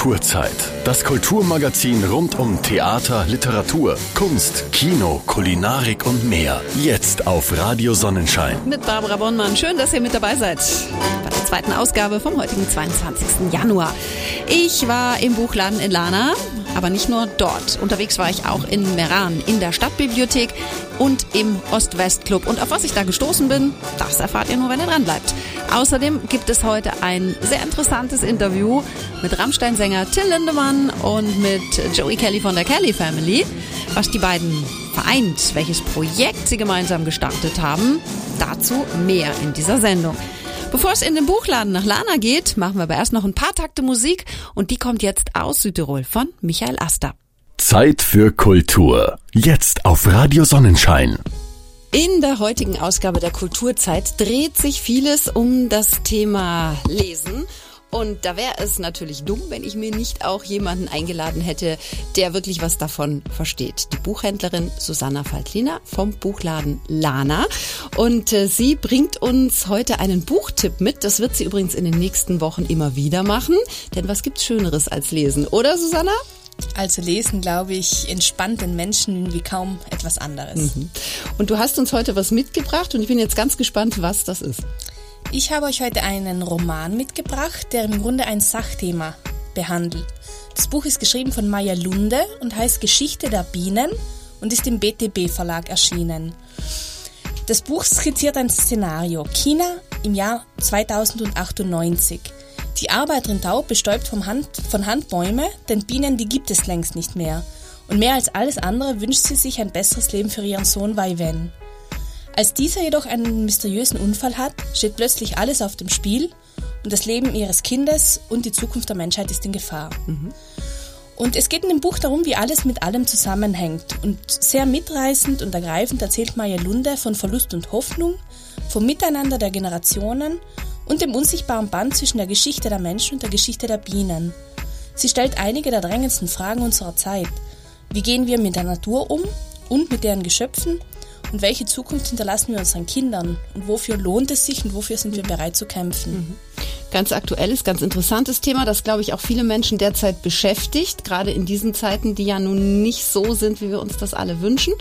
Kulturzeit. Das Kulturmagazin rund um Theater, Literatur, Kunst, Kino, Kulinarik und mehr. Jetzt auf Radio Sonnenschein. Mit Barbara Bonnmann. Schön, dass ihr mit dabei seid. Bei der zweiten Ausgabe vom heutigen 22. Januar. Ich war im Buchladen in Lana, aber nicht nur dort. Unterwegs war ich auch in Meran, in der Stadtbibliothek und im Ost-West-Club. Und auf was ich da gestoßen bin, das erfahrt ihr nur, wenn ihr dran bleibt. Außerdem gibt es heute ein sehr interessantes Interview mit Rammstein-Sänger Till Lindemann und mit Joey Kelly von der Kelly Family. Was die beiden vereint, welches Projekt sie gemeinsam gestartet haben, dazu mehr in dieser Sendung. Bevor es in den Buchladen nach Lana geht, machen wir aber erst noch ein paar Takte Musik und die kommt jetzt aus Südtirol von Michael Aster. Zeit für Kultur. Jetzt auf Radio Sonnenschein. In der heutigen Ausgabe der Kulturzeit dreht sich vieles um das Thema Lesen. Und da wäre es natürlich dumm, wenn ich mir nicht auch jemanden eingeladen hätte, der wirklich was davon versteht. Die Buchhändlerin Susanna Faltliner vom Buchladen Lana. Und äh, sie bringt uns heute einen Buchtipp mit. Das wird sie übrigens in den nächsten Wochen immer wieder machen. Denn was gibt's Schöneres als lesen, oder Susanna? Also lesen, glaube ich, entspannt den Menschen wie kaum etwas anderes. Mhm. Und du hast uns heute was mitgebracht und ich bin jetzt ganz gespannt, was das ist. Ich habe euch heute einen Roman mitgebracht, der im Grunde ein Sachthema behandelt. Das Buch ist geschrieben von Maya Lunde und heißt Geschichte der Bienen und ist im BTB Verlag erschienen. Das Buch skizziert ein Szenario. China im Jahr 2098. Die Arbeiterin Taub bestäubt vom Hand, von Hand Bäume, denn Bienen, die gibt es längst nicht mehr. Und mehr als alles andere wünscht sie sich ein besseres Leben für ihren Sohn Wei Wen. Als dieser jedoch einen mysteriösen Unfall hat, steht plötzlich alles auf dem Spiel und das Leben ihres Kindes und die Zukunft der Menschheit ist in Gefahr. Mhm. Und es geht in dem Buch darum, wie alles mit allem zusammenhängt. Und sehr mitreißend und ergreifend erzählt Maya Lunde von Verlust und Hoffnung, vom Miteinander der Generationen und dem unsichtbaren Band zwischen der Geschichte der Menschen und der Geschichte der Bienen. Sie stellt einige der drängendsten Fragen unserer Zeit. Wie gehen wir mit der Natur um und mit deren Geschöpfen? Und welche Zukunft hinterlassen wir unseren Kindern? Und wofür lohnt es sich und wofür sind wir bereit zu kämpfen? Mhm. Ganz aktuelles, ganz interessantes Thema, das glaube ich auch viele Menschen derzeit beschäftigt, gerade in diesen Zeiten, die ja nun nicht so sind, wie wir uns das alle wünschen.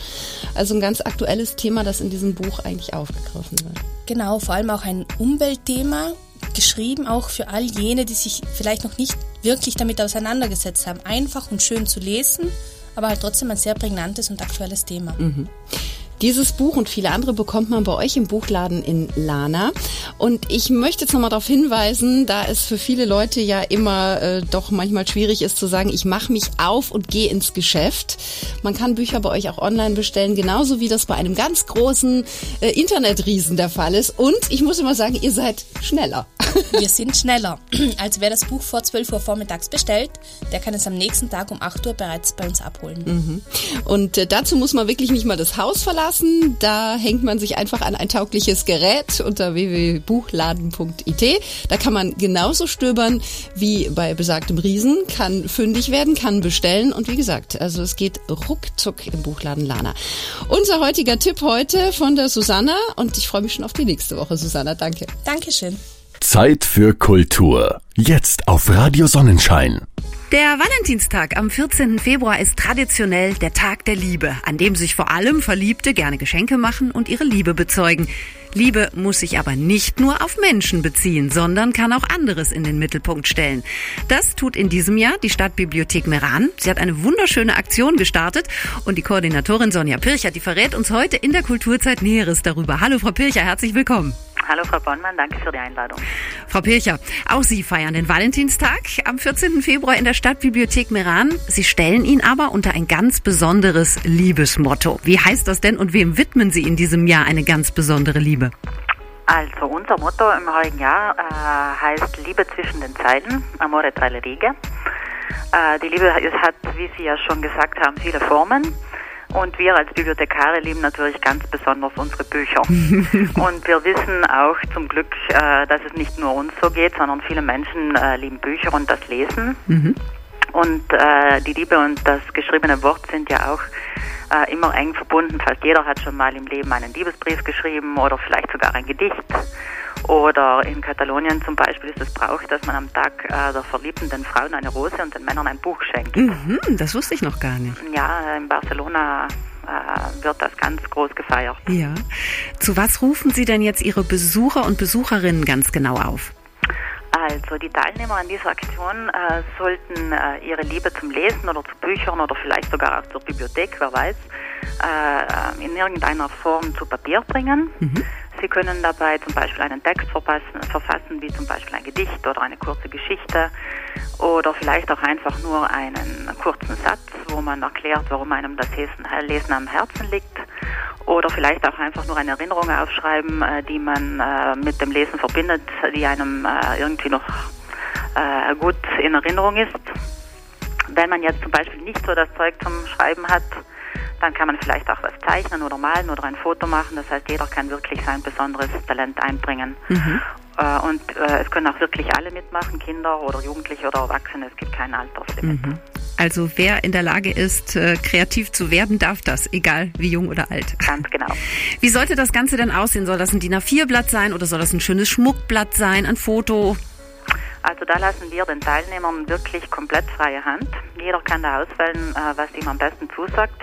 Also ein ganz aktuelles Thema, das in diesem Buch eigentlich aufgegriffen wird. Genau, vor allem auch ein Umweltthema, geschrieben auch für all jene, die sich vielleicht noch nicht wirklich damit auseinandergesetzt haben. Einfach und schön zu lesen, aber halt trotzdem ein sehr prägnantes und aktuelles Thema. Mhm. Dieses Buch und viele andere bekommt man bei euch im Buchladen in Lana. Und ich möchte jetzt nochmal darauf hinweisen, da es für viele Leute ja immer äh, doch manchmal schwierig ist zu sagen, ich mache mich auf und gehe ins Geschäft. Man kann Bücher bei euch auch online bestellen, genauso wie das bei einem ganz großen äh, Internetriesen der Fall ist. Und ich muss immer sagen, ihr seid schneller. Wir sind schneller. Also wer das Buch vor 12 Uhr vormittags bestellt, der kann es am nächsten Tag um 8 Uhr bereits bei uns abholen. Mhm. Und äh, dazu muss man wirklich nicht mal das Haus verlassen lassen. Da hängt man sich einfach an ein taugliches Gerät unter www.buchladen.it. Da kann man genauso stöbern wie bei besagtem Riesen, kann fündig werden, kann bestellen und wie gesagt, also es geht ruckzuck im Buchladen Lana. Unser heutiger Tipp heute von der Susanna und ich freue mich schon auf die nächste Woche, Susanna. Danke. Dankeschön. Zeit für Kultur. Jetzt auf Radio Sonnenschein. Der Valentinstag am 14. Februar ist traditionell der Tag der Liebe, an dem sich vor allem Verliebte gerne Geschenke machen und ihre Liebe bezeugen. Liebe muss sich aber nicht nur auf Menschen beziehen, sondern kann auch anderes in den Mittelpunkt stellen. Das tut in diesem Jahr die Stadtbibliothek Meran. Sie hat eine wunderschöne Aktion gestartet und die Koordinatorin Sonja Pircher, die verrät uns heute in der Kulturzeit Näheres darüber. Hallo Frau Pircher, herzlich willkommen. Hallo Frau Bonnmann, danke für die Einladung. Frau Pircher, auch Sie feiern den Valentinstag am 14. Februar in der Stadtbibliothek Meran. Sie stellen ihn aber unter ein ganz besonderes Liebesmotto. Wie heißt das denn und wem widmen Sie in diesem Jahr eine ganz besondere Liebe? Also unser Motto im heutigen Jahr äh, heißt Liebe zwischen den Zeilen, Amore tra le righe. Äh, die Liebe hat, wie Sie ja schon gesagt haben, viele Formen. Und wir als Bibliothekare lieben natürlich ganz besonders unsere Bücher. und wir wissen auch zum Glück, äh, dass es nicht nur uns so geht, sondern viele Menschen äh, lieben Bücher und das Lesen. Mhm. Und äh, die Liebe und das geschriebene Wort sind ja auch immer eng verbunden. Fast jeder hat schon mal im Leben einen Liebesbrief geschrieben oder vielleicht sogar ein Gedicht. Oder in Katalonien zum Beispiel ist es Brauch, dass man am Tag äh, der Verliebten den Frauen eine Rose und den Männern ein Buch schenkt. Mhm, das wusste ich noch gar nicht. Ja, in Barcelona äh, wird das ganz groß gefeiert. Ja. Zu was rufen Sie denn jetzt Ihre Besucher und Besucherinnen ganz genau auf? Also die Teilnehmer an dieser Aktion äh, sollten äh, ihre Liebe zum Lesen oder zu Büchern oder vielleicht sogar auch zur Bibliothek, wer weiß, äh, in irgendeiner Form zu Papier bringen. Mhm. Sie können dabei zum Beispiel einen Text verfassen, verfassen, wie zum Beispiel ein Gedicht oder eine kurze Geschichte oder vielleicht auch einfach nur einen kurzen Satz, wo man erklärt, warum einem das Lesen am Herzen liegt oder vielleicht auch einfach nur eine Erinnerung aufschreiben, äh, die man äh, mit dem Lesen verbindet, die einem äh, irgendwie noch gut in Erinnerung ist. Wenn man jetzt zum Beispiel nicht so das Zeug zum Schreiben hat, dann kann man vielleicht auch was zeichnen oder malen oder ein Foto machen. Das heißt, jeder kann wirklich sein besonderes Talent einbringen. Mhm. Und es können auch wirklich alle mitmachen, Kinder oder Jugendliche oder Erwachsene. Es gibt kein Alterslimit. Mhm. Also wer in der Lage ist, äh, kreativ zu werden, darf das, egal wie jung oder alt. Ganz genau. Wie sollte das Ganze denn aussehen? Soll das ein DIN A4-Blatt sein oder soll das ein schönes Schmuckblatt sein, ein Foto? Also da lassen wir den Teilnehmern wirklich komplett freie Hand. Jeder kann da auswählen, äh, was ihm am besten zusagt.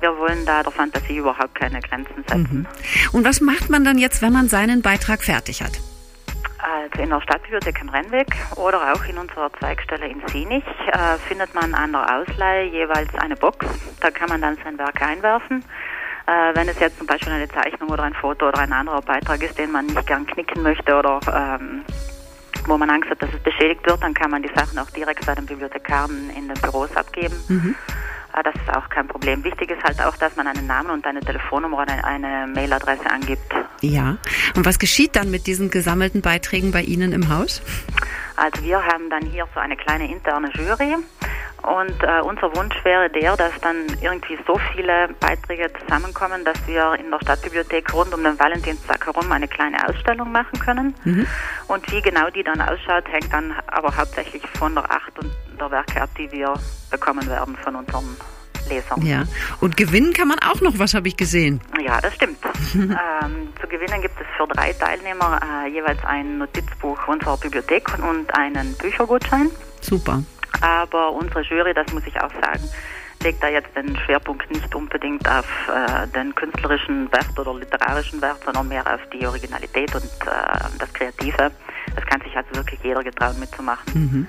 Wir wollen da der Fantasie überhaupt keine Grenzen setzen. Mhm. Und was macht man dann jetzt, wenn man seinen Beitrag fertig hat? Also in der Stadtbibliothek am Rennweg oder auch in unserer Zweigstelle in Sinich äh, findet man an der Ausleihe jeweils eine Box. Da kann man dann sein Werk einwerfen. Äh, wenn es jetzt zum Beispiel eine Zeichnung oder ein Foto oder ein anderer Beitrag ist, den man nicht gern knicken möchte oder ähm, wo man Angst hat, dass es beschädigt wird, dann kann man die Sachen auch direkt bei den Bibliothekaren in den Büros abgeben. Mhm. Äh, das ist auch kein Problem. Wichtig ist halt auch, dass man einen Namen und eine Telefonnummer oder eine Mailadresse angibt. Ja. Und was geschieht dann mit diesen gesammelten Beiträgen bei Ihnen im Haus? Also wir haben dann hier so eine kleine interne Jury und äh, unser Wunsch wäre der, dass dann irgendwie so viele Beiträge zusammenkommen, dass wir in der Stadtbibliothek rund um den Valentinstag herum eine kleine Ausstellung machen können. Mhm. Und wie genau die dann ausschaut, hängt dann aber hauptsächlich von der Acht und der Werke ab, die wir bekommen werden von unseren Lesern. Ja, und gewinnen kann man auch noch, was habe ich gesehen? Ja, das stimmt. ähm, zu gewinnen gibt es für drei Teilnehmer äh, jeweils ein Notizbuch unserer Bibliothek und einen Büchergutschein. Super. Aber unsere Jury, das muss ich auch sagen, legt da jetzt den Schwerpunkt nicht unbedingt auf äh, den künstlerischen Wert oder literarischen Wert, sondern mehr auf die Originalität und äh, das Kreative. Das kann sich also wirklich jeder getrauen mitzumachen. Mhm.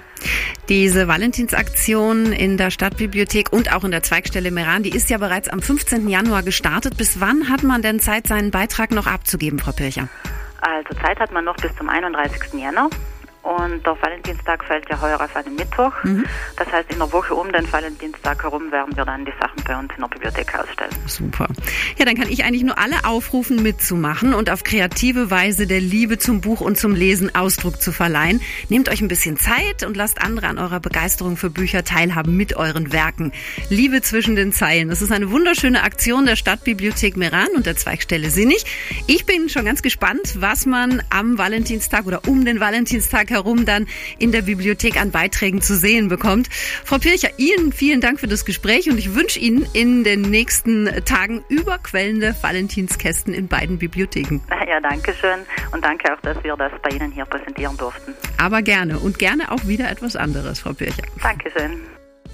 Diese Valentinsaktion in der Stadtbibliothek und auch in der Zweigstelle Meran, die ist ja bereits am 15. Januar gestartet. Bis wann hat man denn Zeit, seinen Beitrag noch abzugeben, Frau Pircher? Also Zeit hat man noch bis zum 31. Jänner. Und der Valentinstag fällt ja heuer auf einen Mittwoch. Mhm. Das heißt, in der Woche um den Valentinstag herum werden wir dann die Sachen bei uns in der Bibliothek ausstellen. Super. Ja, dann kann ich eigentlich nur alle aufrufen, mitzumachen und auf kreative Weise der Liebe zum Buch und zum Lesen Ausdruck zu verleihen. Nehmt euch ein bisschen Zeit und lasst andere an eurer Begeisterung für Bücher teilhaben mit euren Werken. Liebe zwischen den Zeilen. Das ist eine wunderschöne Aktion der Stadtbibliothek Meran und der Zweigstelle Sinnig. Ich bin schon ganz gespannt, was man am Valentinstag oder um den Valentinstag herum dann in der Bibliothek an Beiträgen zu sehen bekommt. Frau Pircher, Ihnen vielen Dank für das Gespräch und ich wünsche Ihnen in den nächsten Tagen überquellende Valentinskästen in beiden Bibliotheken. Ja, danke schön und danke auch, dass wir das bei Ihnen hier präsentieren durften. Aber gerne und gerne auch wieder etwas anderes, Frau Pircher. Dankeschön.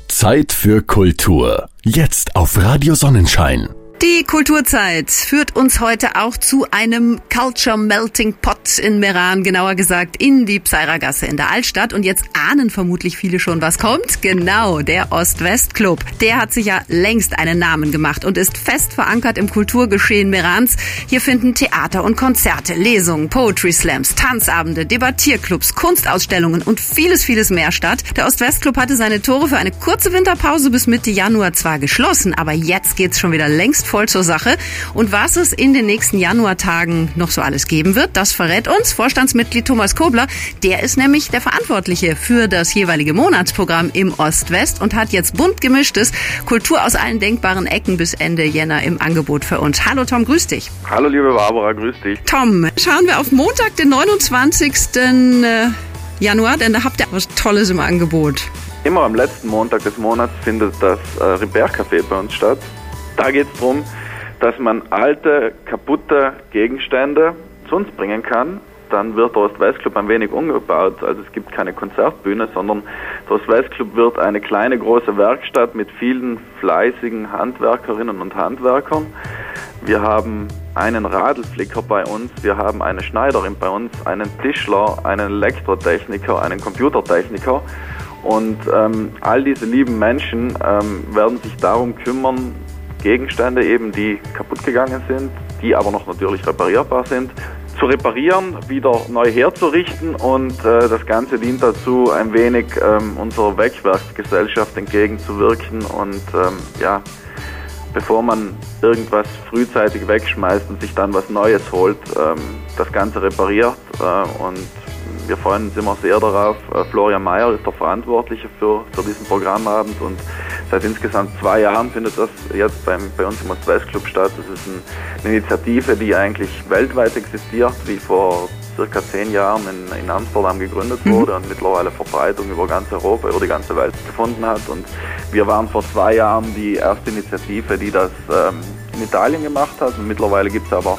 Zeit für Kultur. Jetzt auf Radio Sonnenschein. Die Kulturzeit führt uns heute auch zu einem Culture Melting Pot in Meran, genauer gesagt in die Pseiragasse in der Altstadt. Und jetzt ahnen vermutlich viele schon, was kommt. Genau, der Ost-West-Club. Der hat sich ja längst einen Namen gemacht und ist fest verankert im Kulturgeschehen Merans. Hier finden Theater und Konzerte, Lesungen, Poetry Slams, Tanzabende, Debattierclubs, Kunstausstellungen und vieles, vieles mehr statt. Der Ost-West-Club hatte seine Tore für eine kurze Winterpause bis Mitte Januar zwar geschlossen, aber jetzt geht's schon wieder längst voll zur Sache. Und was es in den nächsten Januartagen noch so alles geben wird, das verrät uns Vorstandsmitglied Thomas Kobler. Der ist nämlich der Verantwortliche für das jeweilige Monatsprogramm im Ost-West und hat jetzt bunt gemischtes Kultur aus allen denkbaren Ecken bis Ende Jänner im Angebot für uns. Hallo Tom, grüß dich. Hallo liebe Barbara, grüß dich. Tom, schauen wir auf Montag, den 29. Äh, Januar, denn da habt ihr was Tolles im Angebot. Immer am letzten Montag des Monats findet das äh, Repair Café bei uns statt. Da geht es darum, dass man alte, kaputte Gegenstände zu uns bringen kann, dann wird der Ost-West-Club ein wenig umgebaut. Also es gibt keine Konzertbühne, sondern der Ost-West-Club wird eine kleine, große Werkstatt mit vielen fleißigen Handwerkerinnen und Handwerkern. Wir haben einen Radlflicker bei uns, wir haben eine Schneiderin bei uns, einen Tischler, einen Elektrotechniker, einen Computertechniker. Und ähm, all diese lieben Menschen ähm, werden sich darum kümmern, Gegenstände eben, die kaputt gegangen sind, die aber noch natürlich reparierbar sind, zu reparieren, wieder neu herzurichten und äh, das Ganze dient dazu, ein wenig ähm, unserer Wegwerfgesellschaft entgegenzuwirken und ähm, ja, bevor man irgendwas frühzeitig wegschmeißt und sich dann was Neues holt, ähm, das Ganze repariert äh, und wir freuen uns immer sehr darauf. Äh, Florian Mayer ist der Verantwortliche für, für diesen Programmabend und seit insgesamt zwei Jahren findet das jetzt beim, bei uns im Ost-West-Club statt. Das ist ein, eine Initiative, die eigentlich weltweit existiert, wie vor circa zehn Jahren in, in Amsterdam gegründet mhm. wurde und mittlerweile Verbreitung über ganz Europa, über die ganze Welt gefunden hat. Und wir waren vor zwei Jahren die erste Initiative, die das ähm, in Italien gemacht hat. Und mittlerweile gibt es aber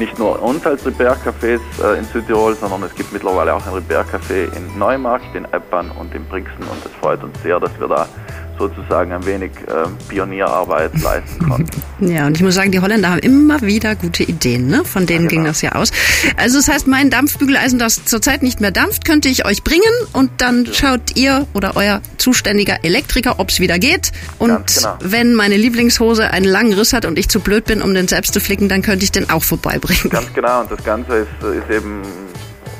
nicht nur uns als Repair-Cafés äh, in Südtirol, sondern es gibt mittlerweile auch ein Repair-Café in Neumarkt, in Eppern und in Brixen und es freut uns sehr, dass wir da sozusagen ein wenig äh, Pionierarbeit leisten konnten. Ja, und ich muss sagen, die Holländer haben immer wieder gute Ideen, ne? Von denen ja, genau. ging das ja aus. Also das heißt, mein Dampfbügeleisen, das zurzeit nicht mehr dampft, könnte ich euch bringen und dann schaut ihr oder euer zuständiger Elektriker, ob es wieder geht. Und genau. wenn meine Lieblingshose einen langen Riss hat und ich zu blöd bin, um den selbst zu flicken, dann könnte ich den auch vorbeibringen. Ganz genau, und das Ganze ist, ist eben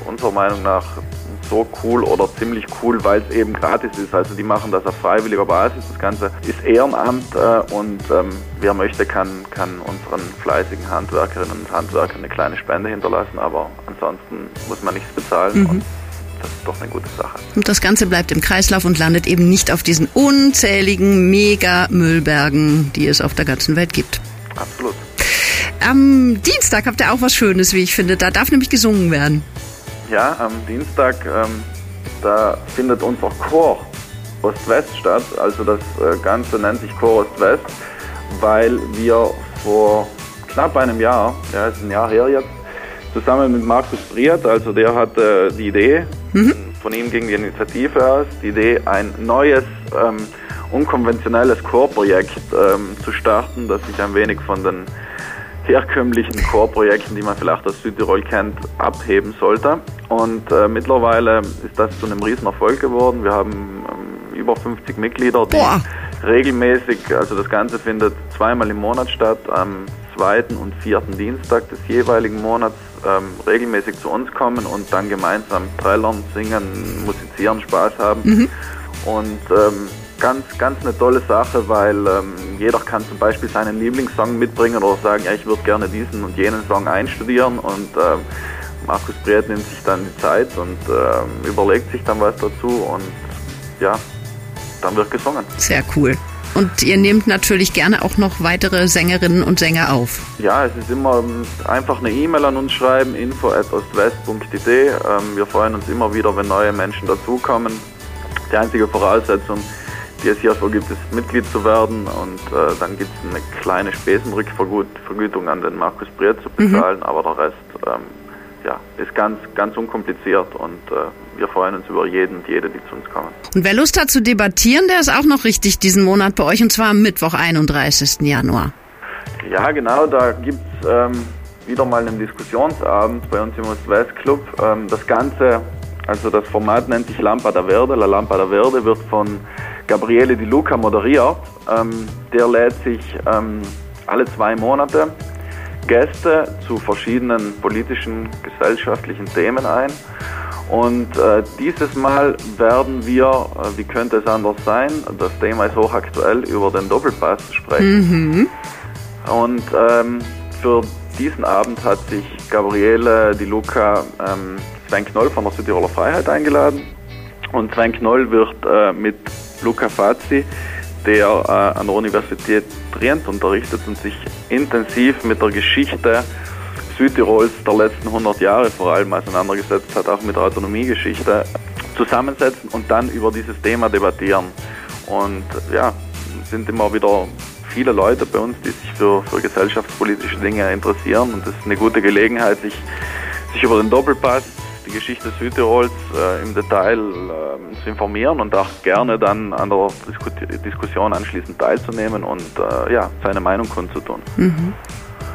unserer Meinung nach so cool oder ziemlich cool, weil es eben gratis ist. Also die machen das auf freiwilliger Basis. Das Ganze ist Ehrenamt äh, und ähm, wer möchte, kann, kann unseren fleißigen Handwerkerinnen und Handwerkern eine kleine Spende hinterlassen, aber ansonsten muss man nichts bezahlen. Mhm. das ist doch eine gute Sache. Und das Ganze bleibt im Kreislauf und landet eben nicht auf diesen unzähligen Mega-Müllbergen, die es auf der ganzen Welt gibt. Absolut. Am Dienstag habt ihr auch was Schönes, wie ich finde. Da darf nämlich gesungen werden. Ja, am Dienstag, ähm, da findet unser Chor Ost-West statt. Also das äh, Ganze nennt sich Chor Ost-West, weil wir vor knapp einem Jahr, ja, ist ein Jahr her jetzt, zusammen mit Markus Briert, also der hatte die Idee, mhm. von ihm ging die Initiative aus, die Idee, ein neues, ähm, unkonventionelles Chorprojekt ähm, zu starten, das sich ein wenig von den herkömmlichen Chorprojekten, die man vielleicht aus Südtirol kennt, abheben sollte. Und äh, mittlerweile ist das zu einem Riesenerfolg geworden. Wir haben ähm, über 50 Mitglieder, die Boah. regelmäßig, also das Ganze findet zweimal im Monat statt, am zweiten und vierten Dienstag des jeweiligen Monats ähm, regelmäßig zu uns kommen und dann gemeinsam trällern, singen, musizieren, Spaß haben. Mhm. Und ähm, ganz, ganz eine tolle Sache, weil ähm, jeder kann zum Beispiel seinen Lieblingssong mitbringen oder sagen, ja, ich würde gerne diesen und jenen Song einstudieren und ähm, Markus Breit nimmt sich dann die Zeit und ähm, überlegt sich dann was dazu und ja, dann wird gesungen. Sehr cool. Und ihr nehmt natürlich gerne auch noch weitere Sängerinnen und Sänger auf. Ja, es ist immer ähm, einfach eine E-Mail an uns schreiben, info.ostwest.de. Ähm, wir freuen uns immer wieder, wenn neue Menschen dazukommen. Die einzige Voraussetzung ist, die es hierfür gibt, ist Mitglied zu werden und äh, dann gibt es eine kleine Spesenrückvergütung an den Markus Briert zu bezahlen, mhm. aber der Rest ähm, ja, ist ganz, ganz unkompliziert und äh, wir freuen uns über jeden und jede, die zu uns kommen. Und wer Lust hat zu debattieren, der ist auch noch richtig diesen Monat bei euch und zwar am Mittwoch, 31. Januar. Ja, genau, da gibt es ähm, wieder mal einen Diskussionsabend bei uns im Ost-West Club. Ähm, das Ganze, also das Format nennt sich Lampa da Verde. La Lampa da Verde wird von Gabriele Di Luca moderiert. Ähm, der lädt sich ähm, alle zwei Monate Gäste zu verschiedenen politischen, gesellschaftlichen Themen ein. Und äh, dieses Mal werden wir, äh, wie könnte es anders sein, das Thema ist hochaktuell, über den Doppelpass sprechen. Mhm. Und ähm, für diesen Abend hat sich Gabriele Di Luca ähm, Sven Knoll von der Südtiroler Freiheit eingeladen. Und Sven Knoll wird äh, mit Luca Fazzi, der äh, an der Universität Trient unterrichtet und sich intensiv mit der Geschichte Südtirols der letzten 100 Jahre vor allem auseinandergesetzt hat, auch mit der Autonomiegeschichte, zusammensetzen und dann über dieses Thema debattieren. Und ja, es sind immer wieder viele Leute bei uns, die sich für, für gesellschaftspolitische Dinge interessieren und das ist eine gute Gelegenheit, sich sich über den Doppelpass, die Geschichte Südtirols äh, im Detail äh, zu informieren und auch gerne dann an der Disku Diskussion anschließend teilzunehmen und äh, ja, seine Meinung kundzutun. Mhm.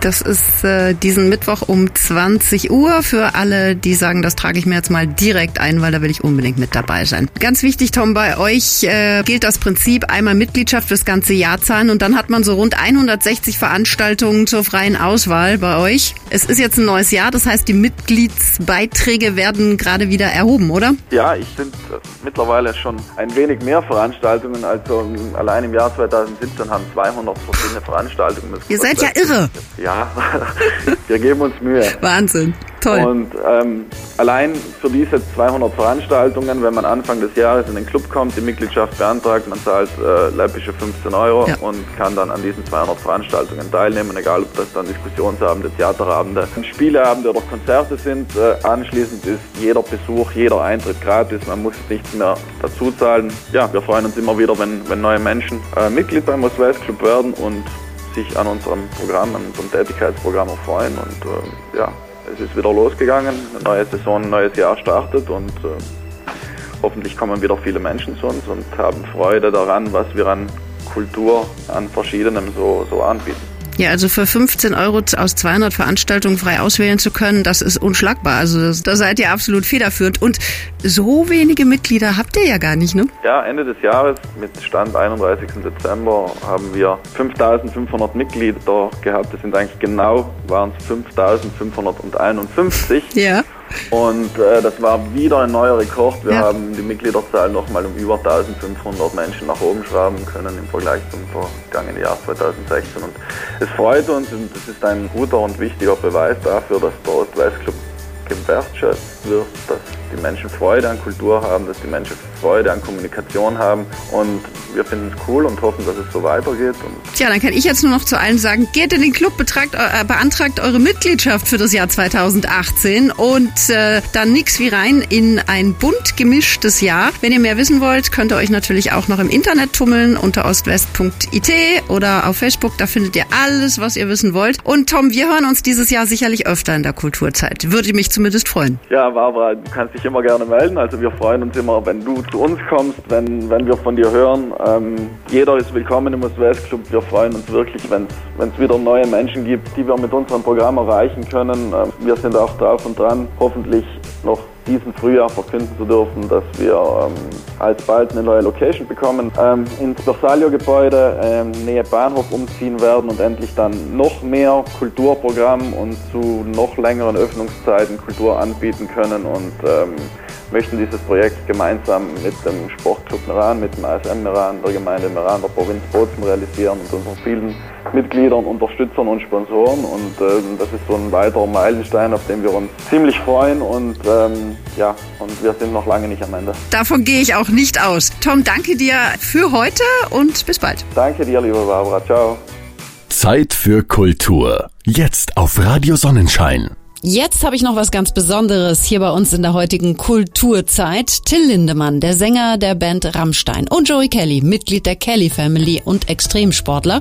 Das ist äh, diesen Mittwoch um 20 Uhr für alle, die sagen, das trage ich mir jetzt mal direkt ein, weil da will ich unbedingt mit dabei sein. Ganz wichtig, Tom, bei euch äh, gilt das Prinzip einmal Mitgliedschaft fürs ganze Jahr zahlen und dann hat man so rund 160 Veranstaltungen zur freien Auswahl bei euch. Es ist jetzt ein neues Jahr, das heißt, die Mitgliedsbeiträge werden gerade wieder erhoben, oder? Ja, ich sind mittlerweile schon ein wenig mehr Veranstaltungen. Also allein im Jahr 2017 haben 200 verschiedene Veranstaltungen. Ihr seid ja irre. Ja, ja, wir geben uns Mühe. Wahnsinn. Toll. Und ähm, allein für diese 200 Veranstaltungen, wenn man Anfang des Jahres in den Club kommt, die Mitgliedschaft beantragt, man zahlt äh, läppische 15 Euro ja. und kann dann an diesen 200 Veranstaltungen teilnehmen, egal ob das dann Diskussionsabende, Theaterabende, Spieleabende oder Konzerte sind. Äh, anschließend ist jeder Besuch, jeder Eintritt gratis, man muss nichts mehr dazu zahlen. Ja, wir freuen uns immer wieder, wenn, wenn neue Menschen äh, Mitglied beim West Club werden und sich an unserem Programm, an unserem Tätigkeitsprogramm erfreuen. Und äh, ja, es ist wieder losgegangen. Eine neue Saison, ein neues Jahr startet und äh, hoffentlich kommen wieder viele Menschen zu uns und haben Freude daran, was wir an Kultur, an verschiedenem so, so anbieten. Ja, also für 15 Euro aus 200 Veranstaltungen frei auswählen zu können, das ist unschlagbar. Also da seid ihr absolut federführend. Und so wenige Mitglieder habt ihr ja gar nicht, ne? Ja, Ende des Jahres mit Stand 31. Dezember haben wir 5500 Mitglieder gehabt. Das sind eigentlich genau, waren es 5551. Ja. Und äh, das war wieder ein neuer Rekord. Wir ja. haben die Mitgliederzahl nochmal um über 1500 Menschen nach oben schrauben können im Vergleich zum vergangenen Jahr 2016. Und es freut uns und es ist ein guter und wichtiger Beweis dafür, dass der Ost-West-Club gewertschätzt wird, dass die Menschen Freude an Kultur haben, dass die Menschen Freude an Kommunikation haben und wir finden es cool und hoffen, dass es so weitergeht. Tja, dann kann ich jetzt nur noch zu allen sagen, geht in den Club, betragt, äh, beantragt eure Mitgliedschaft für das Jahr 2018 und äh, dann nix wie rein in ein bunt gemischtes Jahr. Wenn ihr mehr wissen wollt, könnt ihr euch natürlich auch noch im Internet tummeln unter ostwest.it oder auf Facebook, da findet ihr alles, was ihr wissen wollt. Und Tom, wir hören uns dieses Jahr sicherlich öfter in der Kulturzeit. Würde mich zumindest freuen. Ja, Barbara, du kannst dich immer gerne melden. Also wir freuen uns immer, wenn du zu uns kommst, wenn, wenn wir von dir hören. Ähm, jeder ist willkommen im West Club. Wir freuen uns wirklich, wenn es wieder neue Menschen gibt, die wir mit unserem Programm erreichen können. Ähm, wir sind auch drauf und dran, hoffentlich noch diesen Frühjahr verkünden zu dürfen, dass wir ähm, alsbald eine neue Location bekommen, ähm, ins Bersalio-Gebäude ähm, Nähe Bahnhof umziehen werden und endlich dann noch mehr Kulturprogramm und zu noch längeren Öffnungszeiten Kultur anbieten können und ähm, möchten dieses Projekt gemeinsam mit dem Sportclub Meran, mit dem ASM Meran, der Gemeinde Meran, der Provinz Bozen realisieren und unseren vielen Mitgliedern, Unterstützern und Sponsoren. Und äh, das ist so ein weiterer Meilenstein, auf den wir uns ziemlich freuen. Und ähm, ja, und wir sind noch lange nicht am Ende. Davon gehe ich auch nicht aus. Tom, danke dir für heute und bis bald. Danke dir, liebe Barbara. Ciao. Zeit für Kultur. Jetzt auf Radio Sonnenschein. Jetzt habe ich noch was ganz Besonderes hier bei uns in der heutigen Kulturzeit. Till Lindemann, der Sänger der Band Rammstein und Joey Kelly, Mitglied der Kelly Family und Extremsportler.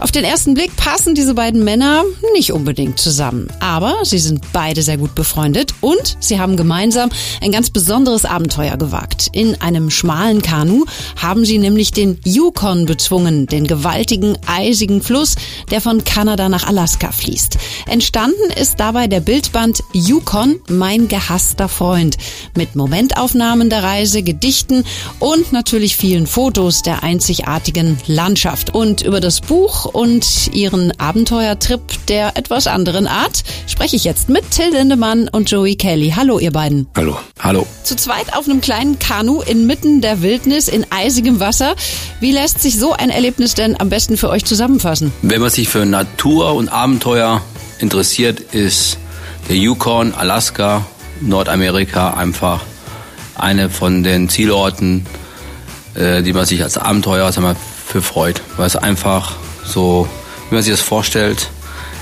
Auf den ersten Blick passen diese beiden Männer nicht unbedingt zusammen, aber sie sind beide sehr gut befreundet und sie haben gemeinsam ein ganz besonderes Abenteuer gewagt. In einem schmalen Kanu haben sie nämlich den Yukon bezwungen, den gewaltigen, eisigen Fluss, der von Kanada nach Alaska fließt. Entstanden ist dabei der Bildband Yukon, mein gehasster Freund, mit Momentaufnahmen der Reise, Gedichten und natürlich vielen Fotos der einzigartigen Landschaft. Und über das Buch und ihren Abenteuertrip der etwas anderen Art spreche ich jetzt mit Till Lindemann und Joey Kelly. Hallo, ihr beiden. Hallo. Hallo. Zu zweit auf einem kleinen Kanu inmitten der Wildnis in eisigem Wasser. Wie lässt sich so ein Erlebnis denn am besten für euch zusammenfassen? Wenn man sich für Natur und Abenteuer interessiert, ist der Yukon, Alaska, Nordamerika einfach eine von den Zielorten, äh, die man sich als Abenteuer sag mal, für freut, weil es einfach so wie man sich das vorstellt.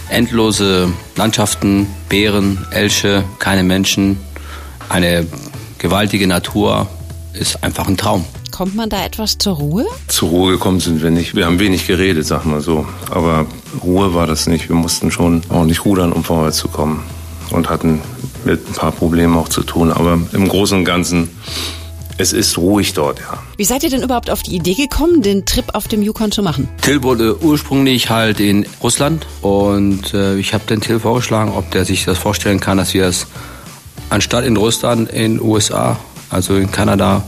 Endlose Landschaften, Bären, Elche, keine Menschen, eine gewaltige Natur ist einfach ein Traum. Kommt man da etwas zur Ruhe? Zur Ruhe gekommen sind wir nicht. Wir haben wenig geredet, sag mal so. Aber Ruhe war das nicht. Wir mussten schon ordentlich rudern, um vorwärts zu kommen. Und hatten mit ein paar Problemen auch zu tun. Aber im Großen und Ganzen, es ist ruhig dort, ja. Wie seid ihr denn überhaupt auf die Idee gekommen, den Trip auf dem Yukon zu machen? Till wurde ursprünglich halt in Russland und äh, ich habe den Till vorgeschlagen, ob der sich das vorstellen kann, dass wir es anstatt in Russland in USA, also in Kanada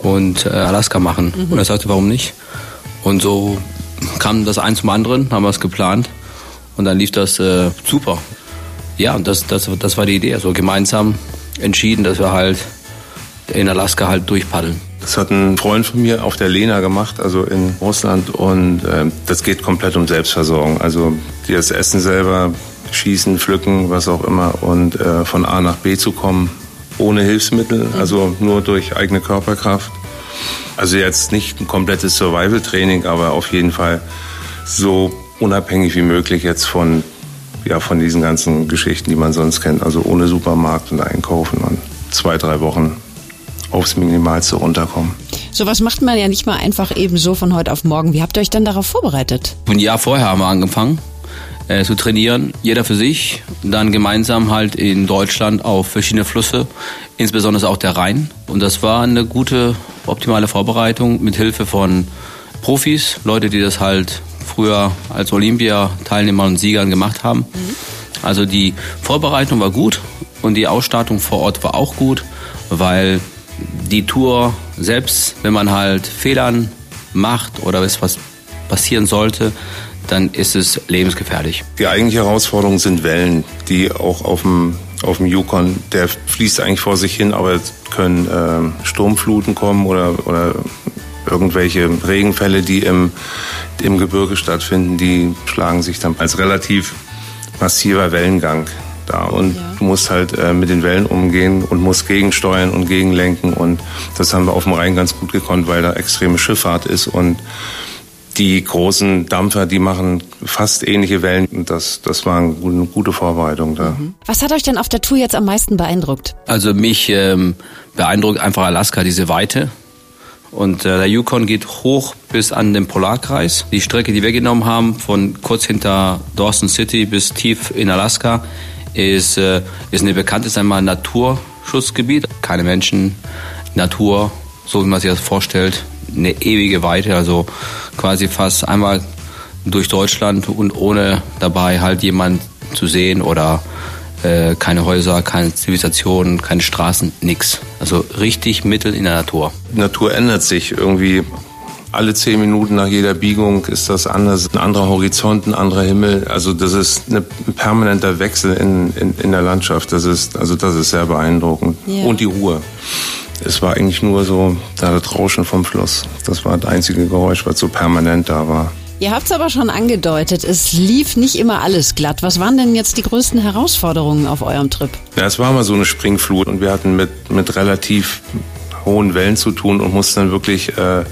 und äh, Alaska machen. Mhm. Und er sagte, warum nicht? Und so kam das eins zum anderen, haben wir es geplant und dann lief das äh, super. Ja, und das, das, das war die Idee. Also gemeinsam entschieden, dass wir halt in Alaska halt durchpaddeln. Das hat ein Freund von mir auf der Lena gemacht, also in Russland. Und äh, das geht komplett um Selbstversorgung. Also das Essen selber, schießen, pflücken, was auch immer. Und äh, von A nach B zu kommen, ohne Hilfsmittel, also nur durch eigene Körperkraft. Also jetzt nicht ein komplettes Survival-Training, aber auf jeden Fall so unabhängig wie möglich jetzt von, ja, von diesen ganzen Geschichten, die man sonst kennt. Also ohne Supermarkt und Einkaufen und zwei, drei Wochen aufs Minimalste runterkommen. Sowas macht man ja nicht mal einfach eben so von heute auf morgen. Wie habt ihr euch dann darauf vorbereitet? Ein Jahr vorher haben wir angefangen äh, zu trainieren, jeder für sich, dann gemeinsam halt in Deutschland auf verschiedene Flüsse, insbesondere auch der Rhein. Und das war eine gute, optimale Vorbereitung mit Hilfe von Profis, Leute, die das halt früher als Olympia-Teilnehmer und Siegern gemacht haben. Mhm. Also die Vorbereitung war gut und die Ausstattung vor Ort war auch gut, weil die Tour selbst, wenn man halt Fehlern macht oder es was passieren sollte, dann ist es lebensgefährlich. Die eigentliche Herausforderung sind Wellen, die auch auf dem, auf dem Yukon, der fließt eigentlich vor sich hin, aber es können äh, Sturmfluten kommen oder, oder irgendwelche Regenfälle, die im, im Gebirge stattfinden, die schlagen sich dann als relativ massiver Wellengang da. Und ja. du musst halt äh, mit den Wellen umgehen und musst gegensteuern und gegenlenken. Und das haben wir auf dem Rhein ganz gut gekonnt, weil da extreme Schifffahrt ist und die großen Dampfer, die machen fast ähnliche Wellen. Das, das war eine gute Vorbereitung da. Mhm. Was hat euch denn auf der Tour jetzt am meisten beeindruckt? Also mich ähm, beeindruckt einfach Alaska, diese Weite. Und äh, der Yukon geht hoch bis an den Polarkreis. Die Strecke, die wir genommen haben, von kurz hinter Dawson City bis tief in Alaska, ist, äh, ist eine bekanntes einmal Naturschutzgebiet. Keine Menschen, Natur, so wie man sich das vorstellt. Eine ewige Weite, also quasi fast einmal durch Deutschland und ohne dabei halt jemand zu sehen oder äh, keine Häuser, keine Zivilisation, keine Straßen, nix. Also richtig mittel in der Natur. Die Natur ändert sich irgendwie alle zehn Minuten nach jeder Biegung ist das anders, ein anderer Horizont, ein anderer Himmel. Also das ist ein permanenter Wechsel in, in, in der Landschaft. Das ist, also das ist sehr beeindruckend. Yeah. Und die Ruhe. Es war eigentlich nur so da das Rauschen vom Fluss. Das war das einzige Geräusch, was so permanent da war. Ihr habt es aber schon angedeutet, es lief nicht immer alles glatt. Was waren denn jetzt die größten Herausforderungen auf eurem Trip? Ja, es war mal so eine Springflut und wir hatten mit, mit relativ hohen Wellen zu tun und mussten dann wirklich äh,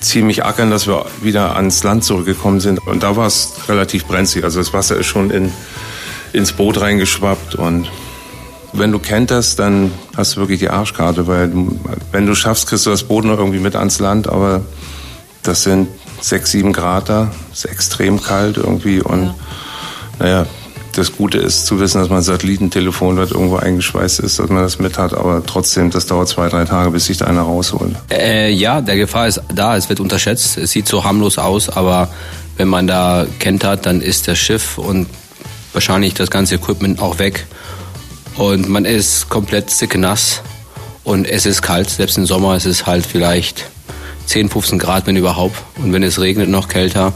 ziemlich ackern, dass wir wieder ans Land zurückgekommen sind. Und da war es relativ brenzlig. Also das Wasser ist schon in, ins Boot reingeschwappt und wenn du kenterst, dann hast du wirklich die Arschkarte, weil wenn du schaffst, kriegst du das Boot noch irgendwie mit ans Land, aber das sind sechs, sieben Grad da, ist extrem kalt irgendwie und ja. naja, das Gute ist zu wissen, dass mein Satellitentelefon dort irgendwo eingeschweißt ist, dass man das mit hat, aber trotzdem, das dauert zwei, drei Tage, bis sich da einer rausholt. Äh, ja, der Gefahr ist da, es wird unterschätzt. Es sieht so harmlos aus, aber wenn man da kennt hat, dann ist das Schiff und wahrscheinlich das ganze Equipment auch weg. Und man ist komplett nass und es ist kalt, selbst im Sommer ist es halt vielleicht 10, 15 Grad, wenn überhaupt. Und wenn es regnet, noch kälter.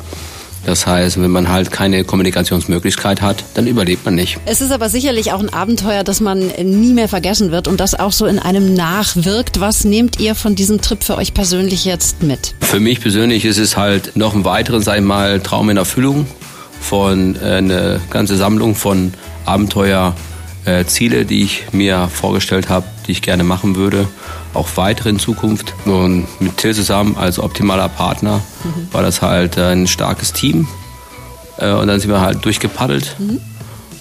Das heißt, wenn man halt keine Kommunikationsmöglichkeit hat, dann überlebt man nicht. Es ist aber sicherlich auch ein Abenteuer, das man nie mehr vergessen wird und das auch so in einem nachwirkt. Was nehmt ihr von diesem Trip für euch persönlich jetzt mit? Für mich persönlich ist es halt noch ein weiteres, sag ich mal, Traum in Erfüllung von äh, eine ganze Sammlung von Abenteuer äh, die ich mir vorgestellt habe, die ich gerne machen würde, auch weitere in Zukunft. Und mit Till zusammen als optimaler Partner mhm. war das halt ein starkes Team. Äh, und dann sind wir halt durchgepaddelt. Mhm.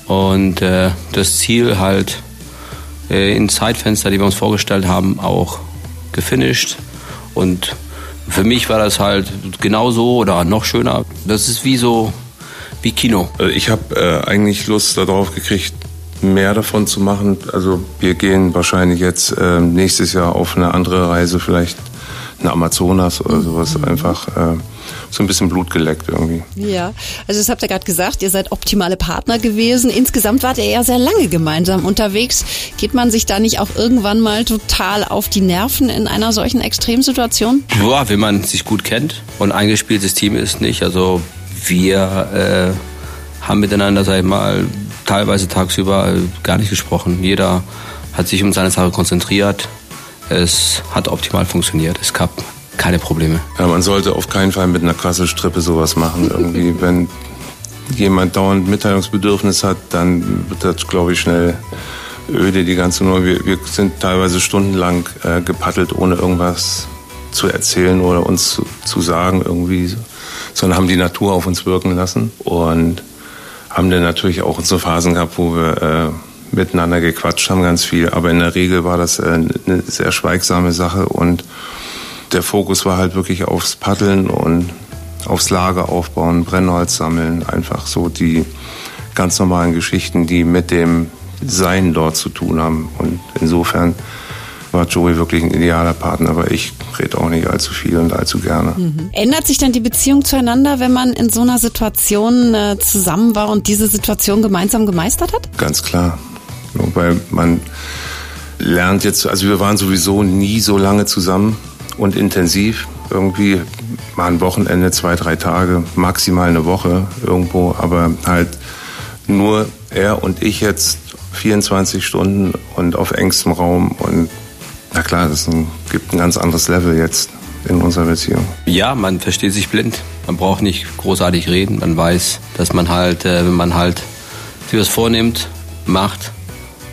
Und äh, das Ziel halt äh, in Zeitfenster, die wir uns vorgestellt haben, auch gefinisht. Und für mich war das halt genauso oder noch schöner. Das ist wie so wie Kino. Ich habe äh, eigentlich Lust darauf gekriegt, mehr davon zu machen. Also wir gehen wahrscheinlich jetzt äh, nächstes Jahr auf eine andere Reise, vielleicht eine Amazonas oder sowas. Einfach äh, so ein bisschen Blut geleckt irgendwie. Ja, also das habt ihr gerade gesagt, ihr seid optimale Partner gewesen. Insgesamt wart ihr ja sehr lange gemeinsam unterwegs. Geht man sich da nicht auch irgendwann mal total auf die Nerven in einer solchen Extremsituation? Ja, wenn man sich gut kennt und ein eingespieltes Team ist nicht. Also wir äh, haben miteinander, sag ich mal, teilweise tagsüber gar nicht gesprochen. Jeder hat sich um seine Sache konzentriert. Es hat optimal funktioniert. Es gab keine Probleme. Ja, man sollte auf keinen Fall mit einer Quasselstrippe sowas machen. Irgendwie, wenn jemand dauernd Mitteilungsbedürfnis hat, dann wird das, glaube ich, schnell öde, die ganze Nummer. Wir, wir sind teilweise stundenlang äh, gepaddelt, ohne irgendwas zu erzählen oder uns zu, zu sagen irgendwie, sondern haben die Natur auf uns wirken lassen und haben dann natürlich auch unsere Phasen gehabt, wo wir äh, miteinander gequatscht haben, ganz viel. Aber in der Regel war das äh, eine sehr schweigsame Sache und der Fokus war halt wirklich aufs Paddeln und aufs Lager aufbauen, Brennholz sammeln, einfach so die ganz normalen Geschichten, die mit dem Sein dort zu tun haben. Und insofern war Joey wirklich ein idealer Partner, aber ich rede auch nicht allzu viel und allzu gerne. Mhm. Ändert sich dann die Beziehung zueinander, wenn man in so einer Situation äh, zusammen war und diese Situation gemeinsam gemeistert hat? Ganz klar. Weil man lernt jetzt, also wir waren sowieso nie so lange zusammen und intensiv. Irgendwie mal ein Wochenende, zwei, drei Tage, maximal eine Woche irgendwo, aber halt nur er und ich jetzt 24 Stunden und auf engstem Raum und na klar, ein, gibt ein ganz anderes Level jetzt in unserer Beziehung. Ja, man versteht sich blind. Man braucht nicht großartig reden. Man weiß, dass man halt, äh, wenn man halt sich was vornimmt, macht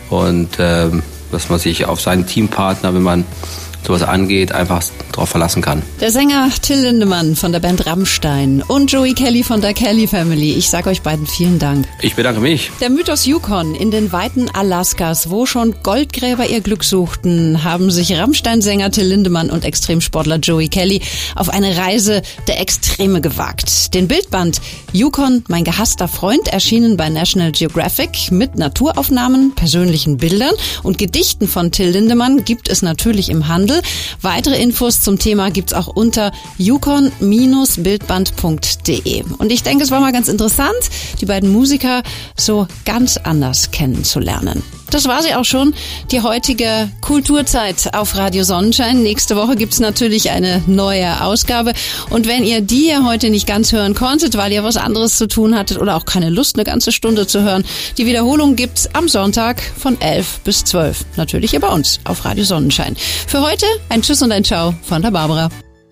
und äh, dass man sich auf seinen Teampartner, wenn man sowas angeht, einfach drauf verlassen kann. Der Sänger Till Lindemann von der Band Rammstein und Joey Kelly von der Kelly Family. Ich sage euch beiden vielen Dank. Ich bedanke mich. Der Mythos Yukon in den Weiten Alaskas, wo schon Goldgräber ihr Glück suchten, haben sich Rammstein-Sänger Till Lindemann und Extremsportler Joey Kelly auf eine Reise der Extreme gewagt. Den Bildband Yukon, mein gehasster Freund, erschienen bei National Geographic mit Naturaufnahmen, persönlichen Bildern und Gedichten von Till Lindemann gibt es natürlich im Handel. Weitere Infos zum Thema gibt's auch unter yukon-bildband.de. Und ich denke, es war mal ganz interessant, die beiden Musiker so ganz anders kennenzulernen. Das war sie auch schon, die heutige Kulturzeit auf Radio Sonnenschein. Nächste Woche gibt's natürlich eine neue Ausgabe. Und wenn ihr die hier heute nicht ganz hören konntet, weil ihr was anderes zu tun hattet oder auch keine Lust, eine ganze Stunde zu hören, die Wiederholung gibt's am Sonntag von 11 bis 12. Natürlich hier bei uns auf Radio Sonnenschein. Für heute ein Tschüss und ein Ciao von der Barbara.